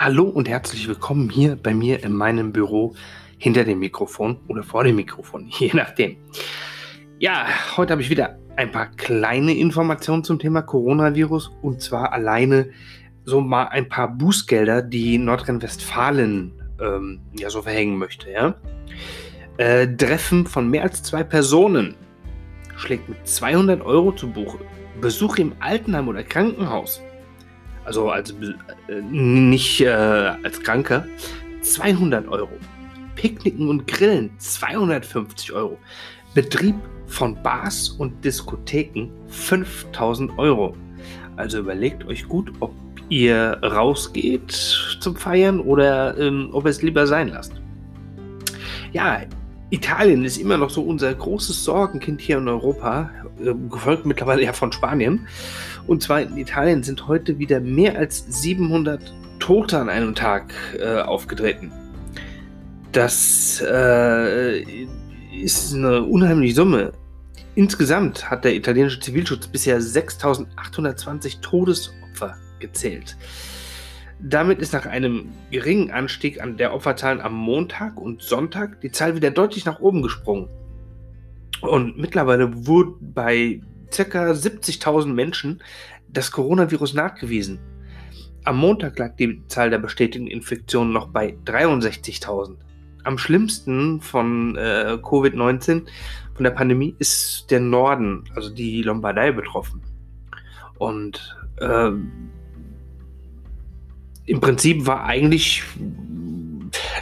Hallo und herzlich willkommen hier bei mir in meinem Büro hinter dem Mikrofon oder vor dem Mikrofon, je nachdem. Ja, heute habe ich wieder ein paar kleine Informationen zum Thema Coronavirus und zwar alleine so mal ein paar Bußgelder, die Nordrhein-Westfalen ähm, ja so verhängen möchte. Ja? Äh, Treffen von mehr als zwei Personen schlägt mit 200 Euro zu Buche. Besuch im Altenheim oder Krankenhaus also als äh, nicht äh, als Kranker, 200 Euro. Picknicken und Grillen 250 Euro. Betrieb von Bars und Diskotheken 5000 Euro. Also überlegt euch gut, ob ihr rausgeht zum Feiern oder ähm, ob es lieber sein lasst. Ja, Italien ist immer noch so unser großes Sorgenkind hier in Europa, äh, gefolgt mittlerweile ja von Spanien. Und zwar in Italien sind heute wieder mehr als 700 Tote an einem Tag äh, aufgetreten. Das äh, ist eine unheimliche Summe. Insgesamt hat der italienische Zivilschutz bisher 6.820 Todesopfer gezählt. Damit ist nach einem geringen Anstieg an der Opferzahlen am Montag und Sonntag die Zahl wieder deutlich nach oben gesprungen. Und mittlerweile wurde bei ca. 70.000 Menschen das Coronavirus nachgewiesen. Am Montag lag die Zahl der bestätigten Infektionen noch bei 63.000. Am schlimmsten von äh, Covid-19, von der Pandemie, ist der Norden, also die Lombardei, betroffen. Und äh, im Prinzip war eigentlich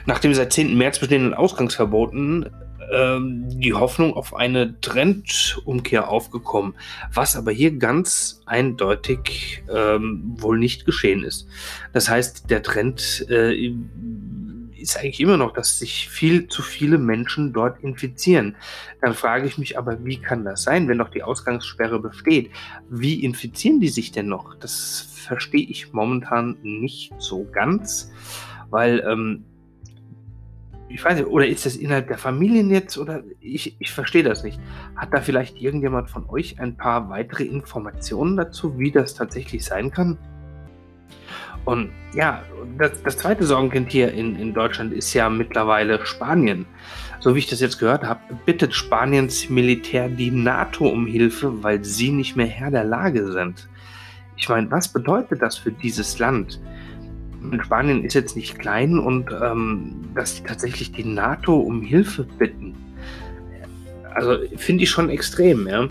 nach dem seit 10. März bestehenden Ausgangsverboten ähm, die Hoffnung auf eine Trendumkehr aufgekommen, was aber hier ganz eindeutig ähm, wohl nicht geschehen ist. Das heißt, der Trend äh, ist eigentlich immer noch, dass sich viel zu viele Menschen dort infizieren. Dann frage ich mich aber, wie kann das sein, wenn noch die Ausgangssperre besteht? Wie infizieren die sich denn noch? Das verstehe ich momentan nicht so ganz, weil ähm, ich weiß nicht, oder ist das innerhalb der Familien jetzt oder ich, ich verstehe das nicht. Hat da vielleicht irgendjemand von euch ein paar weitere Informationen dazu, wie das tatsächlich sein kann? Und ja, das, das zweite Sorgenkind hier in, in Deutschland ist ja mittlerweile Spanien. So wie ich das jetzt gehört habe, bittet Spaniens Militär die NATO um Hilfe, weil sie nicht mehr Herr der Lage sind. Ich meine, was bedeutet das für dieses Land? Spanien ist jetzt nicht klein und ähm, dass sie tatsächlich die NATO um Hilfe bitten, also finde ich schon extrem, ja.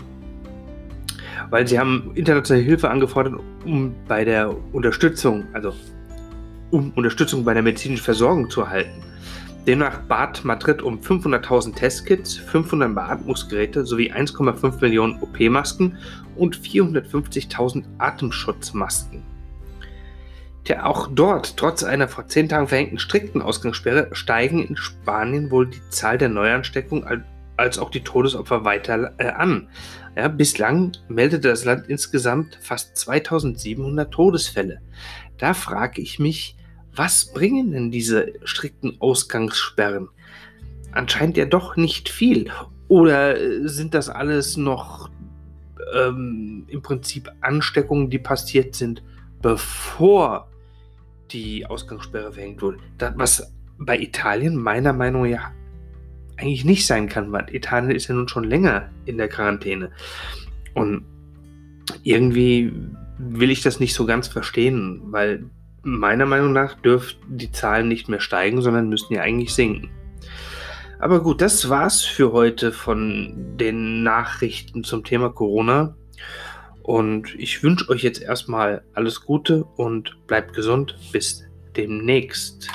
Weil sie haben internationale Hilfe angefordert, um bei der Unterstützung, also um Unterstützung bei der medizinischen Versorgung zu erhalten. Demnach bat Madrid um 500.000 Testkits, 500 Beatmungsgeräte sowie 1,5 Millionen OP-Masken und 450.000 Atemschutzmasken. Tja, auch dort, trotz einer vor zehn Tagen verhängten strikten Ausgangssperre, steigen in Spanien wohl die Zahl der Neuansteckungen als auch die Todesopfer weiter äh, an. Ja, bislang meldete das Land insgesamt fast 2700 Todesfälle. Da frage ich mich, was bringen denn diese strikten Ausgangssperren? Anscheinend ja doch nicht viel. Oder äh, sind das alles noch ähm, im Prinzip Ansteckungen, die passiert sind, bevor die Ausgangssperre verhängt wurde? Das, was bei Italien meiner Meinung nach eigentlich nicht sein kann, weil Italien ist ja nun schon länger in der Quarantäne. Und irgendwie will ich das nicht so ganz verstehen, weil meiner Meinung nach dürften die Zahlen nicht mehr steigen, sondern müssten ja eigentlich sinken. Aber gut, das war's für heute von den Nachrichten zum Thema Corona. Und ich wünsche euch jetzt erstmal alles Gute und bleibt gesund. Bis demnächst.